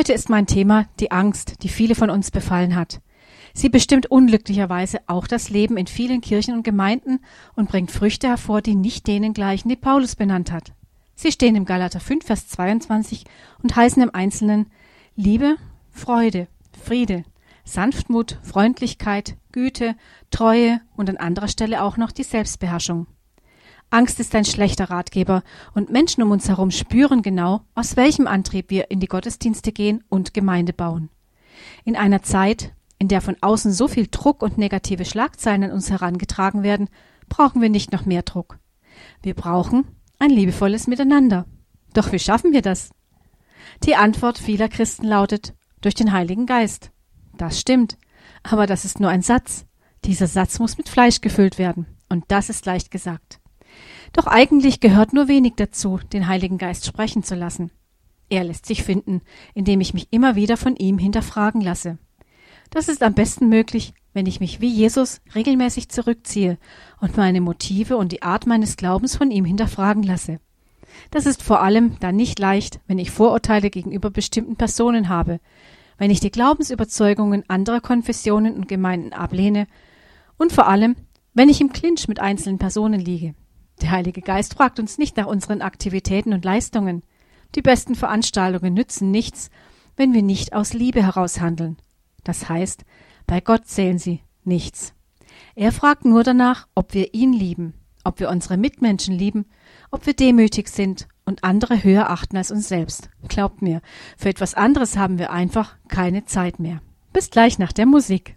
Heute ist mein Thema die Angst, die viele von uns befallen hat. Sie bestimmt unglücklicherweise auch das Leben in vielen Kirchen und Gemeinden und bringt Früchte hervor, die nicht denen gleichen, die Paulus benannt hat. Sie stehen im Galater 5, Vers 22 und heißen im Einzelnen Liebe, Freude, Friede, Sanftmut, Freundlichkeit, Güte, Treue und an anderer Stelle auch noch die Selbstbeherrschung. Angst ist ein schlechter Ratgeber und Menschen um uns herum spüren genau, aus welchem Antrieb wir in die Gottesdienste gehen und Gemeinde bauen. In einer Zeit, in der von außen so viel Druck und negative Schlagzeilen an uns herangetragen werden, brauchen wir nicht noch mehr Druck. Wir brauchen ein liebevolles Miteinander. Doch wie schaffen wir das? Die Antwort vieler Christen lautet durch den Heiligen Geist. Das stimmt, aber das ist nur ein Satz. Dieser Satz muss mit Fleisch gefüllt werden, und das ist leicht gesagt. Doch eigentlich gehört nur wenig dazu, den Heiligen Geist sprechen zu lassen. Er lässt sich finden, indem ich mich immer wieder von ihm hinterfragen lasse. Das ist am besten möglich, wenn ich mich wie Jesus regelmäßig zurückziehe und meine Motive und die Art meines Glaubens von ihm hinterfragen lasse. Das ist vor allem dann nicht leicht, wenn ich Vorurteile gegenüber bestimmten Personen habe, wenn ich die Glaubensüberzeugungen anderer Konfessionen und Gemeinden ablehne und vor allem, wenn ich im Clinch mit einzelnen Personen liege. Der Heilige Geist fragt uns nicht nach unseren Aktivitäten und Leistungen. Die besten Veranstaltungen nützen nichts, wenn wir nicht aus Liebe heraus handeln. Das heißt, bei Gott zählen sie nichts. Er fragt nur danach, ob wir ihn lieben, ob wir unsere Mitmenschen lieben, ob wir demütig sind und andere höher achten als uns selbst. Glaubt mir, für etwas anderes haben wir einfach keine Zeit mehr. Bis gleich nach der Musik.